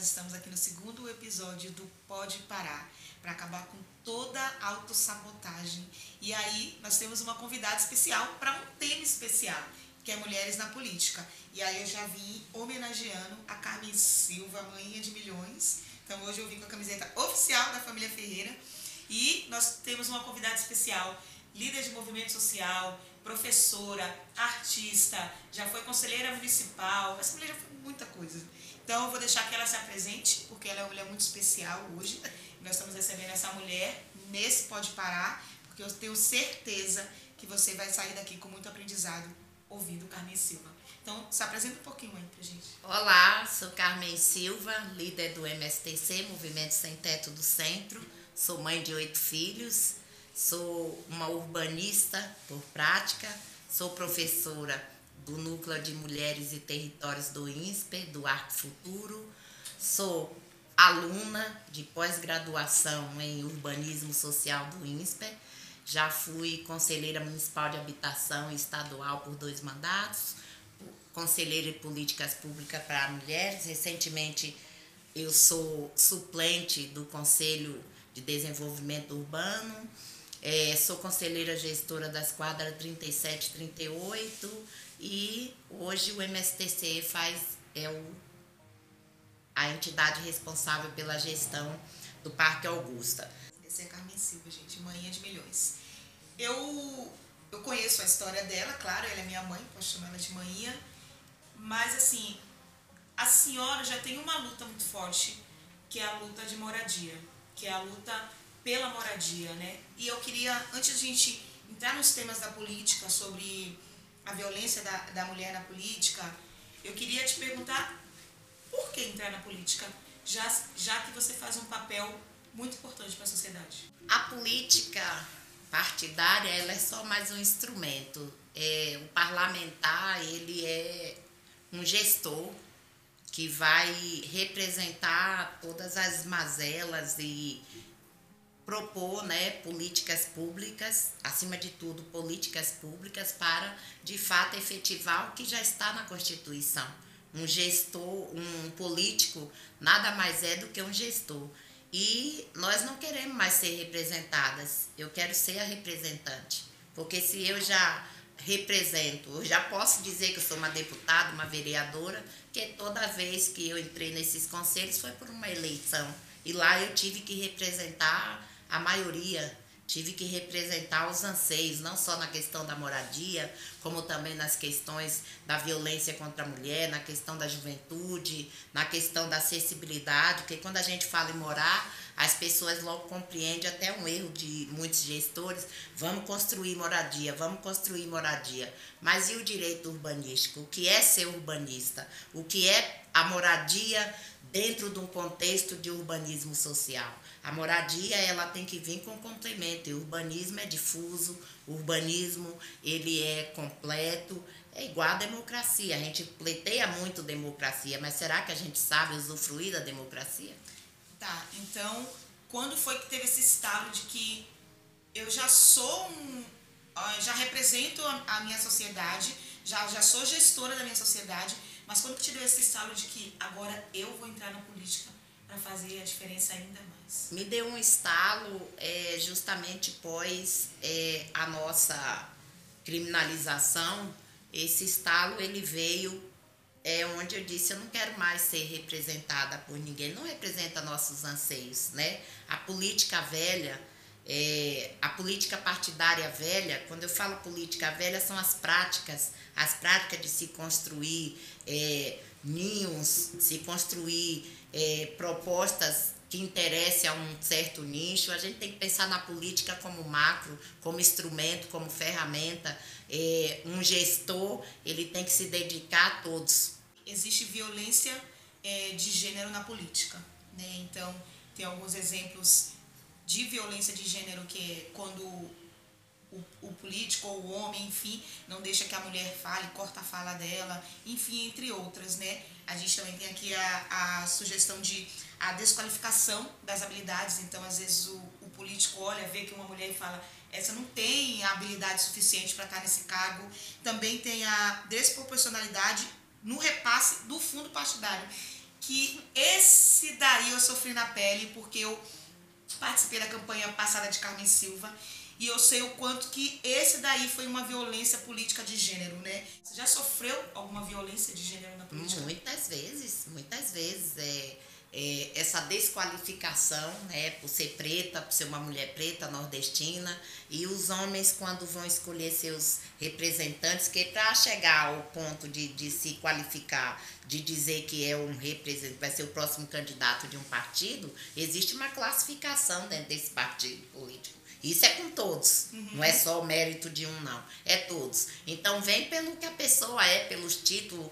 nós estamos aqui no segundo episódio do Pode Parar, para acabar com toda a autossabotagem. E aí nós temos uma convidada especial para um tema especial, que é Mulheres na Política. E aí eu já vim homenageando a Carmen Silva, mãe de milhões. Então hoje eu vim com a camiseta oficial da família Ferreira. E nós temos uma convidada especial, líder de movimento social, professora, artista, já foi conselheira municipal, essa mulher já foi muita coisa. Então eu vou deixar que ela se apresente, porque ela é uma mulher muito especial hoje. Nós estamos recebendo essa mulher nesse Pode Parar, porque eu tenho certeza que você vai sair daqui com muito aprendizado ouvindo Carmen Silva. Então, se apresenta um pouquinho aí pra gente. Olá, sou Carmen Silva, líder do MSTC, Movimento Sem Teto do Centro. Sou mãe de oito filhos, sou uma urbanista por prática, sou professora do Núcleo de Mulheres e Territórios do INSPER, do Arco Futuro, sou aluna de pós-graduação em urbanismo social do INSPER, já fui conselheira municipal de habitação estadual por dois mandatos, conselheira em políticas públicas para mulheres. Recentemente eu sou suplente do Conselho de Desenvolvimento Urbano, é, sou conselheira gestora das quadras 37 e 38 e hoje o MSTC faz é o, a entidade responsável pela gestão do Parque Augusta. Essa é a Carmen Silva, gente, mãe de milhões. Eu, eu conheço a história dela, claro, ela é minha mãe, posso chamar ela de manhã, mas assim, a senhora já tem uma luta muito forte, que é a luta de moradia, que é a luta pela moradia, né? E eu queria, antes de a gente entrar nos temas da política, sobre a violência da, da mulher na política, eu queria te perguntar por que entrar na política, já, já que você faz um papel muito importante para a sociedade. A política partidária ela é só mais um instrumento. É, o parlamentar ele é um gestor que vai representar todas as mazelas e propor né, políticas públicas, acima de tudo, políticas públicas para, de fato, efetivar o que já está na Constituição. Um gestor, um político, nada mais é do que um gestor. E nós não queremos mais ser representadas, eu quero ser a representante. Porque se eu já represento, eu já posso dizer que eu sou uma deputada, uma vereadora, que toda vez que eu entrei nesses conselhos foi por uma eleição. E lá eu tive que representar a maioria tive que representar os anseios, não só na questão da moradia, como também nas questões da violência contra a mulher, na questão da juventude, na questão da acessibilidade, porque quando a gente fala em morar, as pessoas logo compreendem até um erro de muitos gestores, vamos construir moradia, vamos construir moradia. Mas e o direito urbanístico? O que é ser urbanista? O que é a moradia dentro de um contexto de urbanismo social. A moradia ela tem que vir com complemento. E o urbanismo é difuso, o urbanismo ele é completo, é igual à democracia. A gente pleiteia muito democracia, mas será que a gente sabe usufruir da democracia? Tá, então quando foi que teve esse estalo de que eu já sou um, já represento a minha sociedade, já, já sou gestora da minha sociedade, mas quando te deu esse estalo de que agora eu vou entrar na política para fazer a diferença ainda mais? Me deu um estalo é, justamente pós é, a nossa criminalização. Esse estalo ele veio é onde eu disse eu não quero mais ser representada por ninguém, não representa nossos anseios, né? A política velha é, a política partidária velha, quando eu falo política velha, são as práticas, as práticas de se construir é, ninhos, se construir é, propostas que interessem a um certo nicho. A gente tem que pensar na política como macro, como instrumento, como ferramenta. É, um gestor, ele tem que se dedicar a todos. Existe violência é, de gênero na política, né? Então, tem alguns exemplos de violência de gênero, que é quando o, o, político ou o homem, enfim, não deixa que a mulher fale, corta a fala dela, enfim, entre outras, né? A gente também tem aqui a, a sugestão de a desqualificação das habilidades, então às vezes o, o político olha, vê que uma mulher e fala, essa não tem habilidade suficiente para estar nesse cargo. Também tem a desproporcionalidade no repasse do fundo partidário. que esse daí eu sofri na pele, porque eu participei da campanha passada de Carmen Silva e eu sei o quanto que esse daí foi uma violência política de gênero, né? Você já sofreu alguma violência de gênero na política? Muitas vezes, muitas vezes. É, é, essa desqualificação, né, por ser preta, por ser uma mulher preta, nordestina, e os homens, quando vão escolher seus representantes, que para chegar ao ponto de, de se qualificar, de dizer que é um representante, vai ser o próximo candidato de um partido, existe uma classificação dentro desse partido político. Isso é com todos, uhum. não é só o mérito de um, não. É todos. Então, vem pelo que a pessoa é, pelos títulos,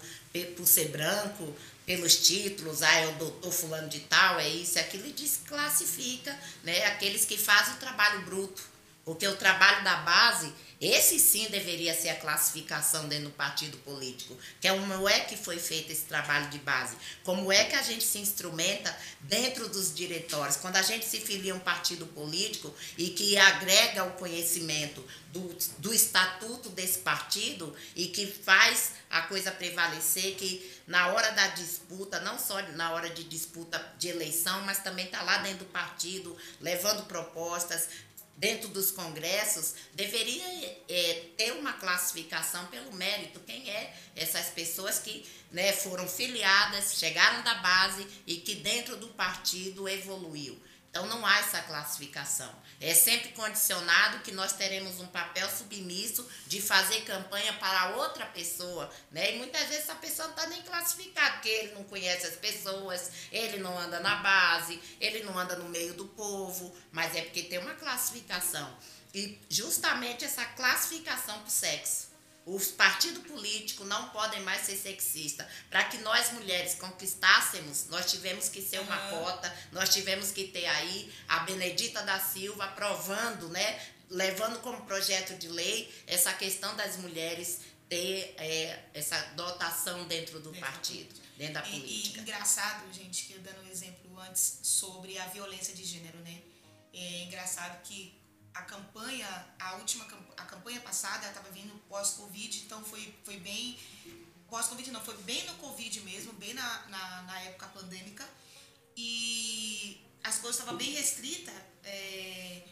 por ser branco, pelos títulos, ah, é o doutor fulano de tal, é isso, é aquilo, e desclassifica né, aqueles que fazem o trabalho bruto. Porque o trabalho da base esse sim deveria ser a classificação dentro do partido político, que é como é que foi feito esse trabalho de base, como é que a gente se instrumenta dentro dos diretórios, quando a gente se filia a um partido político e que agrega o conhecimento do, do estatuto desse partido e que faz a coisa prevalecer, que na hora da disputa, não só na hora de disputa de eleição, mas também está lá dentro do partido, levando propostas, dentro dos congressos, deveria é, ter uma classificação pelo mérito, quem é essas pessoas que né, foram filiadas, chegaram da base e que dentro do partido evoluiu. Então não há essa classificação. É sempre condicionado que nós teremos um papel submisso de fazer campanha para outra pessoa, né? E muitas vezes essa pessoa não está nem classificada, porque ele não conhece as pessoas, ele não anda na base, ele não anda no meio do povo, mas é porque tem uma classificação. E justamente essa classificação o sexo os partidos políticos não podem mais ser sexistas. Para que nós mulheres conquistássemos, nós tivemos que ser uma cota, nós tivemos que ter aí a Benedita da Silva aprovando, né, levando como projeto de lei essa questão das mulheres ter é, essa dotação dentro do partido, dentro da política. E, e engraçado, gente, que eu dando um exemplo antes sobre a violência de gênero, né? É engraçado que a campanha, a última a campanha passada, estava vindo pós-Covid, então foi, foi bem. Pós-Covid não, foi bem no Covid mesmo, bem na, na, na época pandêmica. E as coisas estavam bem restritas. É,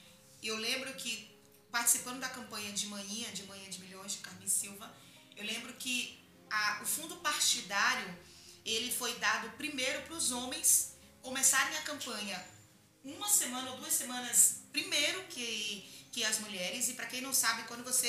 eu lembro que, participando da campanha de manhã, de manhã de milhões, de Carmen Silva, eu lembro que a, o fundo partidário ele foi dado primeiro para os homens começarem a campanha uma semana ou duas semanas primeiro que, que as mulheres. E para quem não sabe, quando você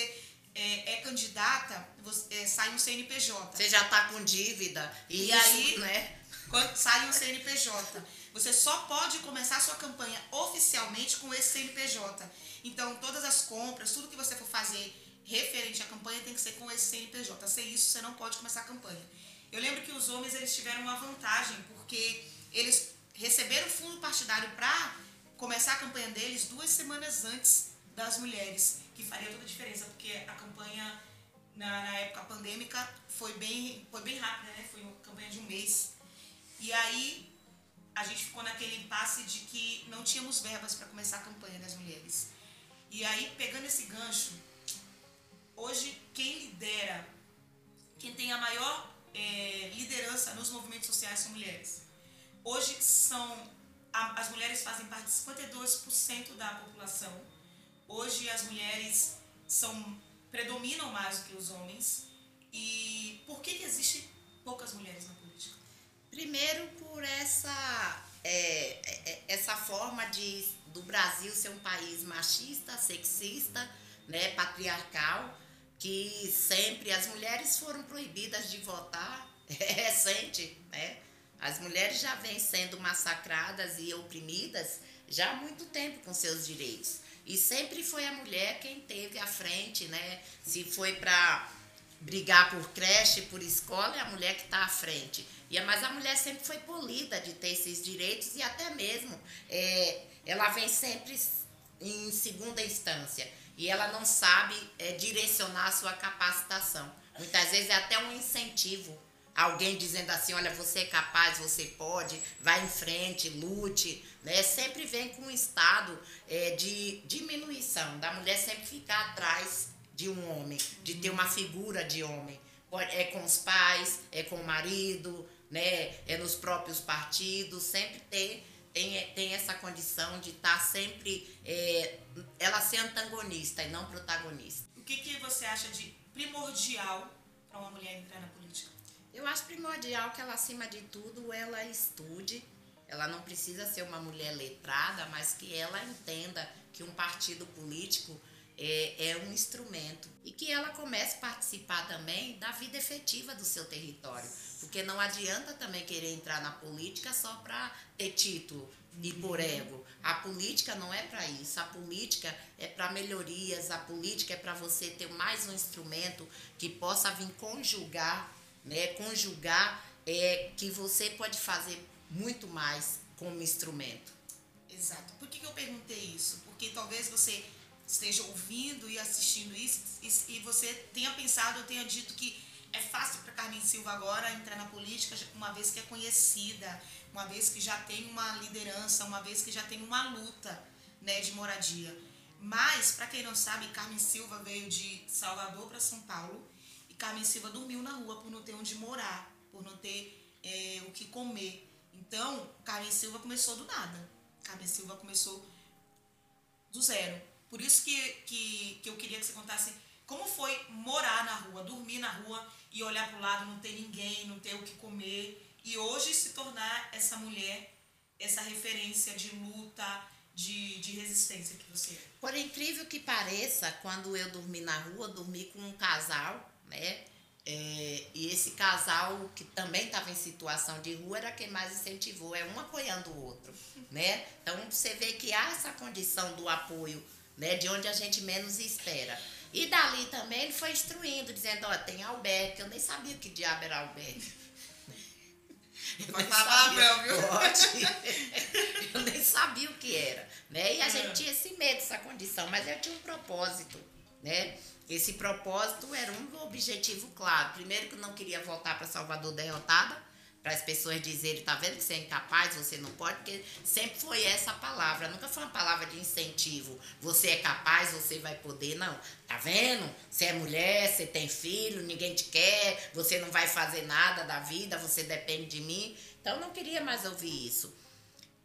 é, é candidata, você, é, sai um CNPJ. Você já está com dívida. E, e aí, né? Quando sai um CNPJ. Você só pode começar a sua campanha oficialmente com esse CNPJ. Então, todas as compras, tudo que você for fazer referente à campanha tem que ser com esse CNPJ. Sem isso, você não pode começar a campanha. Eu lembro que os homens eles tiveram uma vantagem, porque eles receberam fundo partidário para começar a campanha deles duas semanas antes das mulheres, que faria toda a diferença, porque a campanha na, na época pandêmica foi bem, foi bem rápida, né? Foi uma campanha de um mês. E aí a gente ficou naquele impasse de que não tínhamos verbas para começar a campanha das mulheres. E aí, pegando esse gancho, hoje quem lidera, quem tem a maior é, liderança nos movimentos sociais são mulheres. Hoje são as mulheres fazem parte de 52% da população. Hoje as mulheres são predominam mais do que os homens. E por que, que existe poucas mulheres na política? Primeiro por essa é, é, essa forma de do Brasil ser um país machista, sexista, né, patriarcal, que sempre as mulheres foram proibidas de votar. É recente, né? As mulheres já vêm sendo massacradas e oprimidas já há muito tempo com seus direitos. E sempre foi a mulher quem teve à frente, né? Se foi para brigar por creche, por escola, é a mulher que está à frente. E, mas a mulher sempre foi polida de ter esses direitos e até mesmo é, ela vem sempre em segunda instância. E ela não sabe é, direcionar a sua capacitação. Muitas vezes é até um incentivo alguém dizendo assim, olha, você é capaz, você pode, vai em frente, lute, né? Sempre vem com um estado é, de diminuição, da mulher sempre ficar atrás de um homem, de ter uma figura de homem. É com os pais, é com o marido, né, é nos próprios partidos, sempre ter tem, tem essa condição de estar tá sempre é, ela ser antagonista e não protagonista. O que, que você acha de primordial para uma mulher entrar na política? Eu acho primordial que ela, acima de tudo, ela estude. Ela não precisa ser uma mulher letrada, mas que ela entenda que um partido político é, é, um instrumento e que ela comece a participar também da vida efetiva do seu território. Porque não adianta também querer entrar na política só para ter título e por ego. A política não é para isso. A política é para melhorias. A política é para você ter mais um instrumento que possa vir conjugar, né? Conjugar é que você pode fazer muito mais como instrumento. Exato. Por que, que eu perguntei isso? Porque talvez você esteja ouvindo e assistindo isso e, e você tenha pensado, eu tenha dito que é fácil para Carmen Silva agora entrar na política, uma vez que é conhecida, uma vez que já tem uma liderança, uma vez que já tem uma luta né, de moradia. Mas, para quem não sabe, Carmen Silva veio de Salvador para São Paulo Carmen Silva dormiu na rua por não ter onde morar, por não ter é, o que comer. Então, Carmen Silva começou do nada. Carmen Silva começou do zero. Por isso que, que, que eu queria que você contasse como foi morar na rua, dormir na rua e olhar para o lado, não ter ninguém, não ter o que comer. E hoje se tornar essa mulher, essa referência de luta, de, de resistência que você é. Por incrível que pareça, quando eu dormi na rua, dormi com um casal, né? É, e esse casal que também estava em situação de rua era quem mais incentivou, é um apoiando o outro, né? Então você vê que há essa condição do apoio, né? De onde a gente menos espera. E dali também ele foi instruindo, dizendo, ó, tem albergue, eu nem sabia que diabo era albergue. Pode falar, viu? Pode. eu nem sabia o que era. Né? E a gente é. tinha esse medo, essa condição, mas eu tinha um propósito, né? Esse propósito era um objetivo claro. Primeiro que não queria voltar para Salvador derrotada, para as pessoas dizerem, tá vendo que você é incapaz, você não pode, porque sempre foi essa palavra, nunca foi uma palavra de incentivo. Você é capaz, você vai poder, não. Tá vendo? Você é mulher, você tem filho, ninguém te quer, você não vai fazer nada da vida, você depende de mim. Então não queria mais ouvir isso.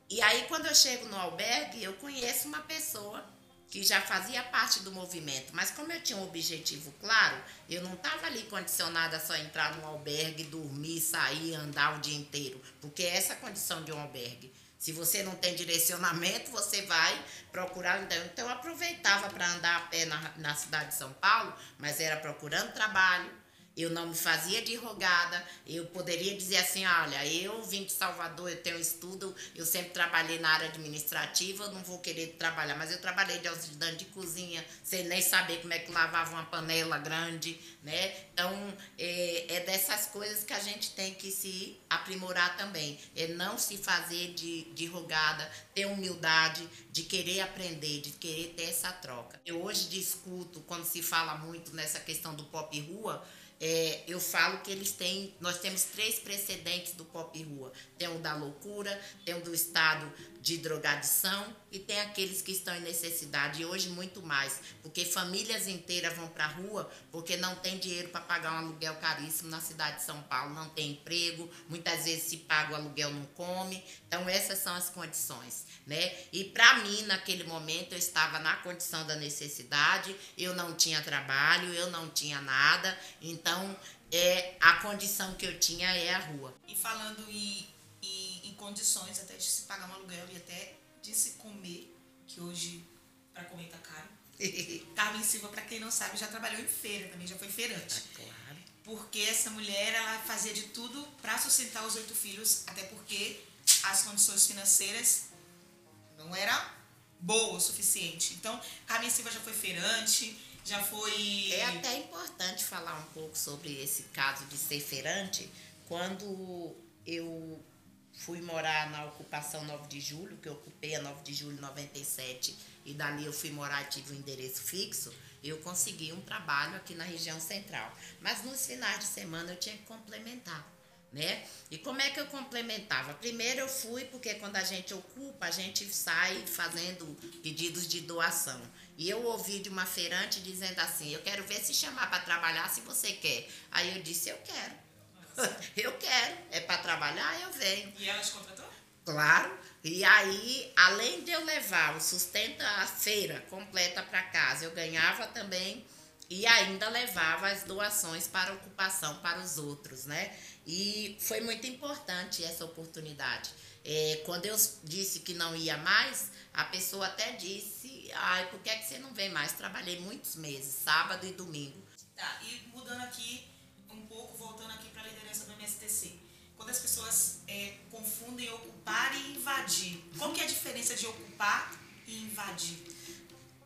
E aí quando eu chego no albergue, eu conheço uma pessoa que já fazia parte do movimento, mas como eu tinha um objetivo claro, eu não estava ali condicionada a só entrar num albergue, dormir, sair, andar o dia inteiro, porque é essa a condição de um albergue. Se você não tem direcionamento, você vai procurar. Então, então eu aproveitava para andar a pé na, na cidade de São Paulo, mas era procurando trabalho, eu não me fazia de rogada, eu poderia dizer assim, olha, eu vim de Salvador, eu tenho estudo, eu sempre trabalhei na área administrativa, eu não vou querer trabalhar, mas eu trabalhei de ajudante de cozinha, sem nem saber como é que lavava uma panela grande, né? Então, é, é dessas coisas que a gente tem que se aprimorar também, é não se fazer de, de rogada, ter humildade, de querer aprender, de querer ter essa troca. Eu hoje discuto, quando se fala muito nessa questão do pop rua, é, eu falo que eles têm, nós temos três precedentes do pop rua. Tem o da loucura, tem o do estado de drogadição e tem aqueles que estão em necessidade, e hoje muito mais, porque famílias inteiras vão para a rua porque não tem dinheiro para pagar um aluguel caríssimo na cidade de São Paulo, não tem emprego, muitas vezes se paga o aluguel não come, então essas são as condições, né? E para mim, naquele momento, eu estava na condição da necessidade, eu não tinha trabalho, eu não tinha nada, então é a condição que eu tinha é a rua. E falando em condições até de se pagar um aluguel e até de se comer, que hoje para comer tá caro. Carmen Silva, para quem não sabe, já trabalhou em feira também, já foi feirante. Ah, claro. Porque essa mulher, ela fazia de tudo para sustentar os oito filhos, até porque as condições financeiras não eram boas o suficiente. Então, Carmen Silva já foi feirante, já foi. É até importante falar um pouco sobre esse caso de ser feirante, quando eu fui morar na ocupação 9 de julho, que eu ocupei a 9 de julho de 97, e dali eu fui morar e tive um endereço fixo, eu consegui um trabalho aqui na região central. Mas nos finais de semana eu tinha que complementar. Né? E como é que eu complementava? Primeiro eu fui porque quando a gente ocupa, a gente sai fazendo pedidos de doação. E eu ouvi de uma feirante dizendo assim: "Eu quero ver se chamar para trabalhar se você quer". Aí eu disse: "Eu quero". eu quero, é para trabalhar, eu venho. E ela te contratou? Claro. E aí, além de eu levar o sustento a feira completa para casa, eu ganhava também e ainda levava as doações para ocupação para os outros, né? E foi muito importante essa oportunidade. É, quando eu disse que não ia mais, a pessoa até disse: ai, por que, é que você não vem mais? Trabalhei muitos meses, sábado e domingo. Tá, e mudando aqui MSTC. Quando as pessoas é, confundem ocupar e invadir, qual que é a diferença de ocupar e invadir?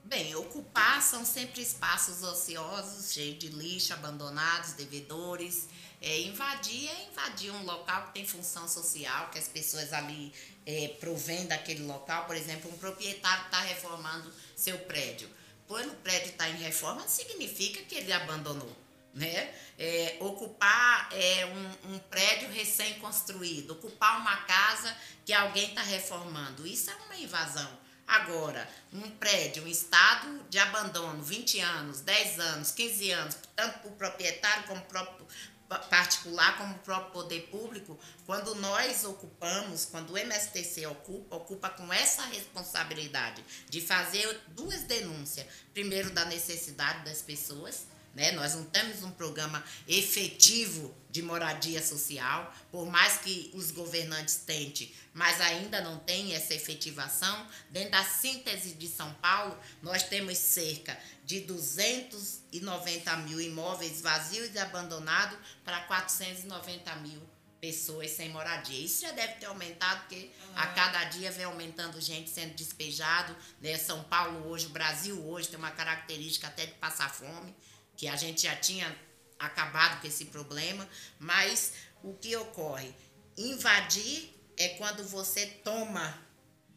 Bem, ocupar são sempre espaços ociosos, cheios de lixo, abandonados, devedores. É, invadir é invadir um local que tem função social, que as pessoas ali é, provém daquele local. Por exemplo, um proprietário está reformando seu prédio. Quando o prédio está em reforma, significa que ele abandonou. Né? É, ocupar é, um, um prédio recém-construído, ocupar uma casa que alguém está reformando, isso é uma invasão. Agora, um prédio, um estado de abandono, 20 anos, 10 anos, 15 anos, tanto para o proprietário como para o particular como o próprio poder público, quando nós ocupamos, quando o MSTC ocupa, ocupa com essa responsabilidade de fazer duas denúncias. Primeiro, da necessidade das pessoas, né? Nós não temos um programa efetivo de moradia social, por mais que os governantes tentem, mas ainda não tem essa efetivação. Dentro da síntese de São Paulo, nós temos cerca de 290 mil imóveis vazios e abandonados para 490 mil pessoas sem moradia. Isso já deve ter aumentado, porque uhum. a cada dia vem aumentando gente sendo despejado. Né? São Paulo hoje, o Brasil hoje tem uma característica até de passar fome que a gente já tinha acabado com esse problema, mas o que ocorre? Invadir é quando você toma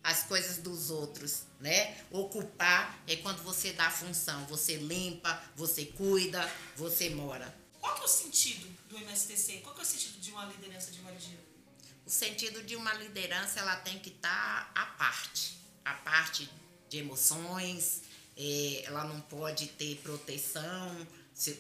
as coisas dos outros, né? Ocupar é quando você dá função, você limpa, você cuida, você mora. Qual que é o sentido do MSTC? Qual que é o sentido de uma liderança de moradia? O sentido de uma liderança, ela tem que estar tá à parte, à parte de emoções, é, ela não pode ter proteção,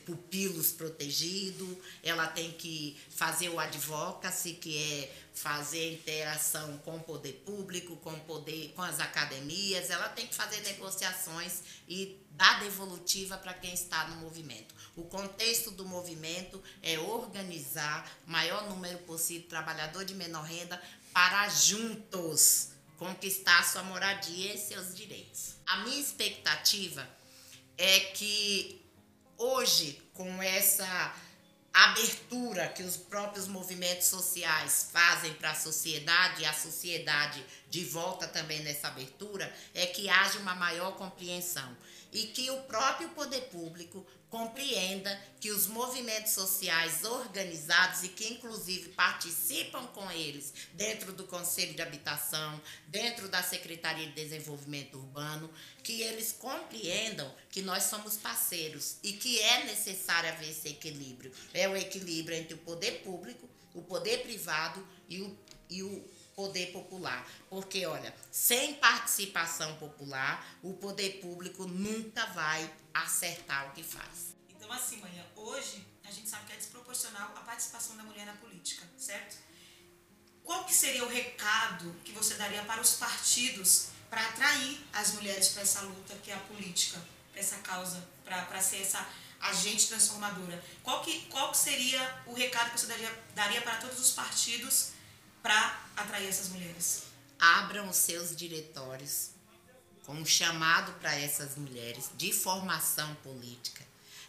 pupilos protegido, ela tem que fazer o advocacy, que é fazer interação com o poder público, com o poder, com as academias, ela tem que fazer negociações e dar devolutiva para quem está no movimento. O contexto do movimento é organizar maior número possível de trabalhador de menor renda para juntos conquistar sua moradia e seus direitos. A minha expectativa é que hoje, com essa abertura que os próprios movimentos sociais fazem para a sociedade e a sociedade de volta também nessa abertura, é que haja uma maior compreensão e que o próprio poder público compreenda que os movimentos sociais organizados e que inclusive participam com eles dentro do Conselho de Habitação, dentro da Secretaria de Desenvolvimento Urbano, que eles compreendam que nós somos parceiros e que é necessário haver esse equilíbrio. É o equilíbrio entre o poder público, o poder privado e o, e o poder popular. Porque, olha, sem participação popular, o poder público nunca vai acertar o que faz. Então, assim, manhã, hoje a gente sabe que é desproporcional a participação da mulher na política, certo? Qual que seria o recado que você daria para os partidos para atrair as mulheres para essa luta que é a política, para essa causa, para ser essa agente transformadora? Qual que, qual que seria o recado que você daria, daria para todos os partidos para atrair essas mulheres? Abram os seus diretórios com um chamado para essas mulheres de formação política,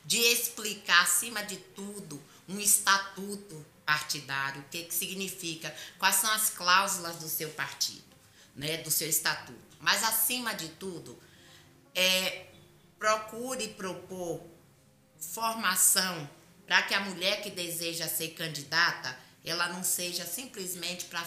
de explicar, acima de tudo, um estatuto partidário, o que, que significa, quais são as cláusulas do seu partido, né, do seu estatuto. Mas, acima de tudo, é, procure propor formação para que a mulher que deseja ser candidata ela não seja simplesmente para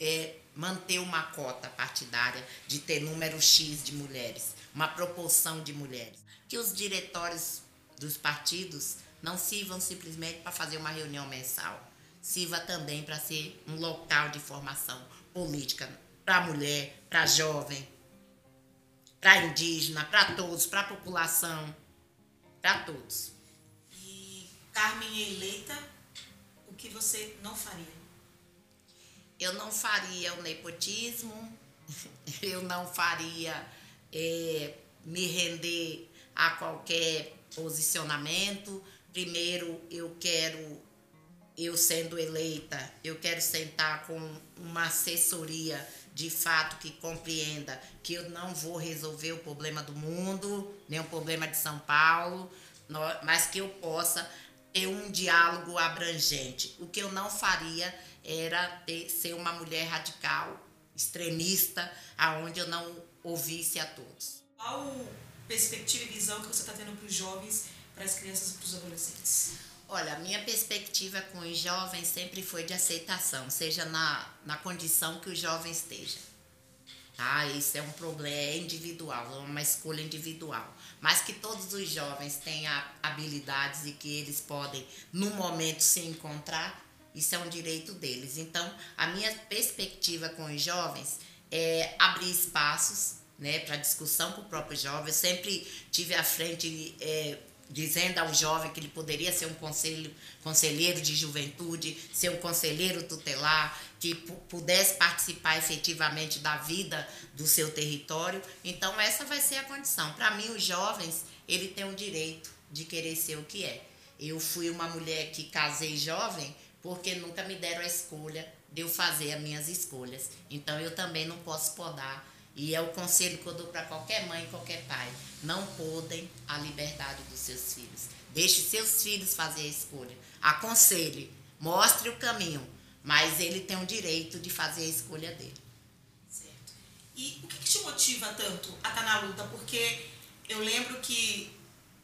é, manter uma cota partidária de ter número X de mulheres, uma proporção de mulheres. Que os diretórios dos partidos não sirvam simplesmente para fazer uma reunião mensal, sirva também para ser um local de formação política para a mulher, para a jovem, para indígena, para todos, para a população, para todos. E Carmen eleita que você não faria? Eu não faria o nepotismo, eu não faria é, me render a qualquer posicionamento. Primeiro, eu quero, eu sendo eleita, eu quero sentar com uma assessoria de fato que compreenda que eu não vou resolver o problema do mundo, nem o problema de São Paulo, mas que eu possa ter um diálogo abrangente. O que eu não faria era ter, ser uma mulher radical, extremista, aonde eu não ouvisse a todos. Qual perspectiva e visão que você está tendo para os jovens, para as crianças e para os adolescentes? Olha, a minha perspectiva com os jovens sempre foi de aceitação, seja na, na condição que o jovem esteja. Tá? Isso é um problema é individual, é uma escolha individual. Mas que todos os jovens tenham habilidades e que eles podem, no momento, se encontrar, isso é um direito deles. Então, a minha perspectiva com os jovens é abrir espaços né, para discussão com o próprio jovem. Eu sempre tive à frente é, dizendo ao jovem que ele poderia ser um conselho, conselheiro de juventude, ser um conselheiro tutelar, que pudesse participar efetivamente da vida do seu território. Então essa vai ser a condição. Para mim, os jovens, ele tem o direito de querer ser o que é. Eu fui uma mulher que casei jovem porque nunca me deram a escolha de eu fazer as minhas escolhas. Então eu também não posso podar e é o conselho que eu dou para qualquer mãe qualquer pai. Não podem a liberdade dos seus filhos. Deixe seus filhos fazer a escolha. Aconselhe, mostre o caminho, mas ele tem o direito de fazer a escolha dele. Certo. E o que, que te motiva tanto a estar tá na luta? Porque eu lembro que,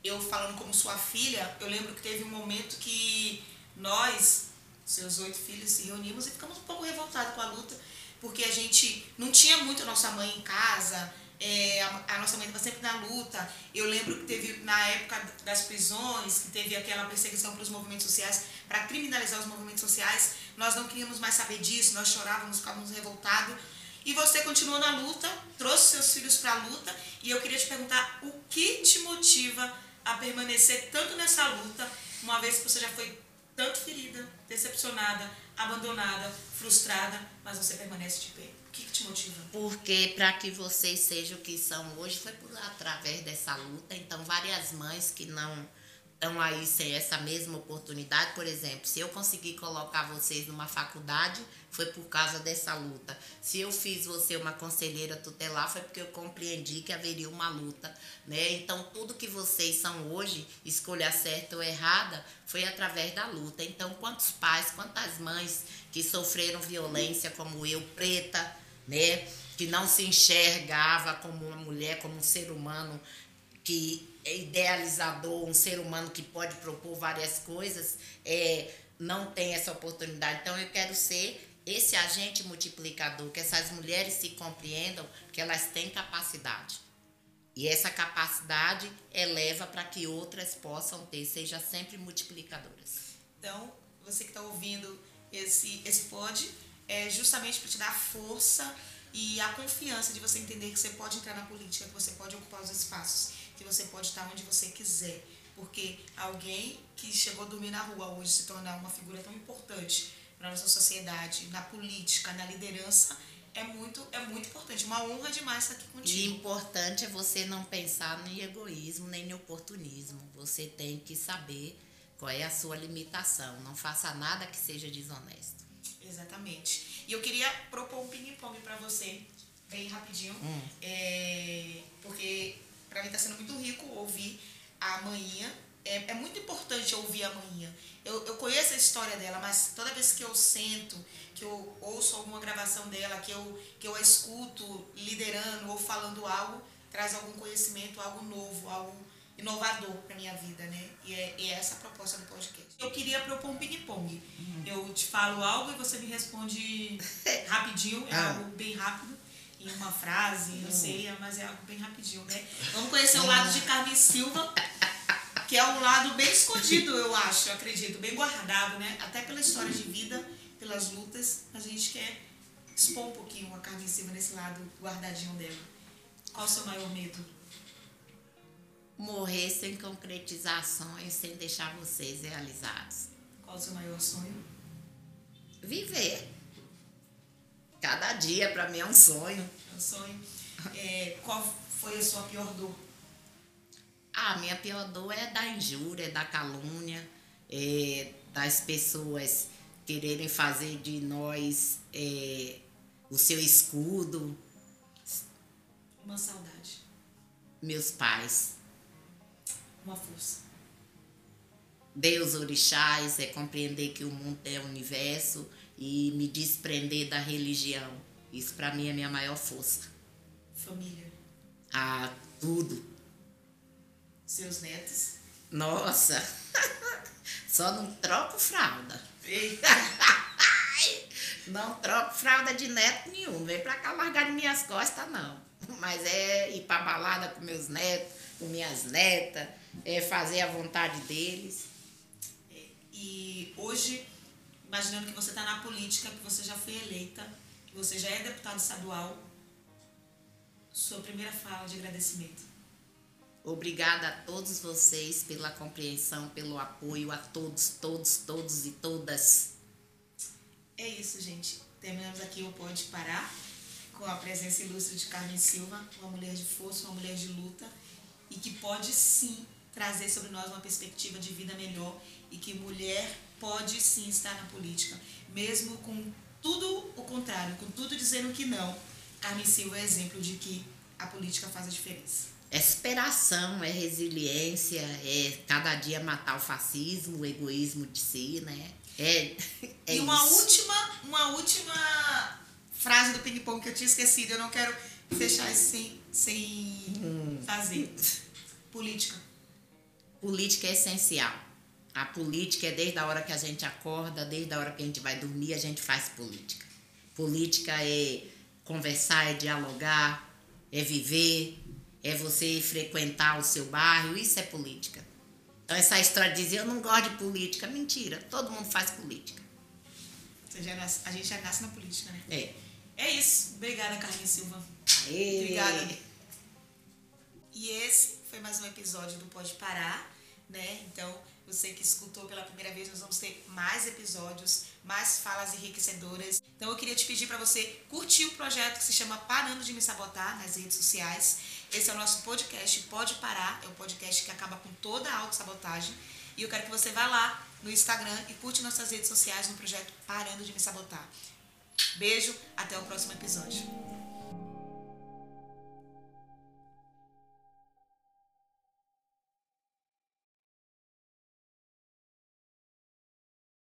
eu falando como sua filha, eu lembro que teve um momento que nós, seus oito filhos, se reunimos e ficamos um pouco revoltados com a luta porque a gente não tinha muito a nossa mãe em casa, é, a, a, nossa mãe estava sempre na luta. Eu lembro que teve, na época das prisões, que teve aquela perseguição pelos movimentos sociais, para criminalizar os movimentos sociais, nós não queríamos mais saber disso, nós chorávamos, ficávamos revoltados. E você continuou na luta, trouxe seus filhos para a luta, e eu queria te perguntar o que te motiva a permanecer tanto nessa luta, uma vez que você já foi tanto ferida, decepcionada, abandonada, frustrada, mas você permanece de pé. O que, que te motiva? Porque para que vocês sejam o que são hoje foi por através dessa luta. Então, várias mães que não estão aí sem essa mesma oportunidade. Por exemplo, se eu conseguir colocar vocês numa faculdade, foi por causa dessa luta. Se eu fiz você uma conselheira tutelar, foi porque eu compreendi que haveria uma luta. Né? Então, tudo que vocês são hoje, escolha certa ou errada, foi através da luta. Então, quantos pais, quantas mães que sofreram violência, como eu, preta, né? que não se enxergava como uma mulher, como um ser humano que idealizador, um ser humano que pode propor várias coisas, é, não tem essa oportunidade. Então, eu quero ser esse agente multiplicador, que essas mulheres se compreendam que elas têm capacidade. E essa capacidade eleva para que outras possam ter, seja sempre multiplicadoras. Então, você que está ouvindo esse, esse pod, é justamente para te dar força e a confiança de você entender que você pode entrar na política, que você pode ocupar os espaços, que você pode estar onde você quiser. Porque alguém que chegou a dormir na rua hoje se tornar uma figura tão importante para nossa sociedade, na política, na liderança, é muito, é muito importante. Uma honra demais estar aqui contigo. E importante é você não pensar em egoísmo nem em oportunismo. Você tem que saber qual é a sua limitação. Não faça nada que seja desonesto. Exatamente. E eu queria propor um ping-pong para você, bem rapidinho, hum. é, porque para mim está sendo muito rico ouvir a manhã. É, é muito importante ouvir a manhã. Eu, eu conheço a história dela, mas toda vez que eu sento, que eu ouço alguma gravação dela, que eu, que eu a escuto liderando ou falando algo, traz algum conhecimento, algo novo, algo inovador para minha vida, né? E é, e é, essa a proposta do podcast. Eu queria propor um ping-pong. Uhum. Eu te falo algo e você me responde rapidinho, é ah. algo bem rápido, em uma frase, não uhum. sei, mas é algo bem rapidinho, né? Vamos conhecer o lado de Carmen Silva que é um lado bem escondido, eu acho, eu acredito, bem guardado, né? Até pela história de vida, pelas lutas, a gente quer expor um pouquinho a Carmen Silva nesse lado guardadinho dela. Qual o seu maior medo? Morrer sem concretizar sonhos, sem deixar vocês realizados. Qual o seu maior sonho? Viver. Cada dia para mim é um sonho. É um sonho. É, qual foi a sua pior dor? Ah, a minha pior dor é da injúria, da calúnia, é das pessoas quererem fazer de nós é, o seu escudo. Uma saudade. Meus pais. Uma força. Deus orixás é compreender que o mundo é o universo e me desprender da religião. Isso para mim é a minha maior força. Família. Ah, tudo. Seus netos. Nossa. Só não troco fralda. Eita. não troco fralda de neto nenhum. Vem pra cá largar de minhas costas, não. Mas é ir pra balada com meus netos, com minhas netas, é fazer a vontade deles. E hoje, imaginando que você está na política, que você já foi eleita, que você já é deputado estadual, sua primeira fala de agradecimento. Obrigada a todos vocês pela compreensão, pelo apoio, a todos, todos, todos e todas. É isso, gente. Terminamos aqui o Pode Parar com a presença ilustre de Carmen Silva, uma mulher de força, uma mulher de luta e que pode sim trazer sobre nós uma perspectiva de vida melhor e que mulher pode sim estar na política, mesmo com tudo o contrário, com tudo dizendo que não. Carmen Silva é exemplo de que a política faz a diferença. É superação, é resiliência, é cada dia matar o fascismo, o egoísmo de si, né? É, é e uma isso. última, uma última frase do ping-pong que eu tinha esquecido, eu não quero fechar isso sem, sem Hum. fazer. Política. Política é essencial. A política é desde a hora que a gente acorda, desde a hora que a gente vai dormir, a gente faz política. Política é conversar, é dialogar, é viver, é você frequentar o seu bairro, isso é política. Então essa história de dizer eu não gosto de política, mentira, todo mundo faz política. Nasce- a gente já nasce na política, né? É. É isso. Obrigada, Carmen Silva. Aê. Obrigada. E esse foi mais um episódio do Pode Parar, né? Então, você que escutou pela primeira vez, nós vamos ter mais episódios, mais falas enriquecedoras. Então, eu queria te pedir para você curtir o projeto que se chama Parando de Me Sabotar nas redes sociais. Esse é o nosso podcast Pode Parar, é o podcast que acaba com toda a autossabotagem. E eu quero que você vá lá no Instagram e curte nossas redes sociais no projeto Parando de Me Sabotar. Beijo, até o próximo episódio.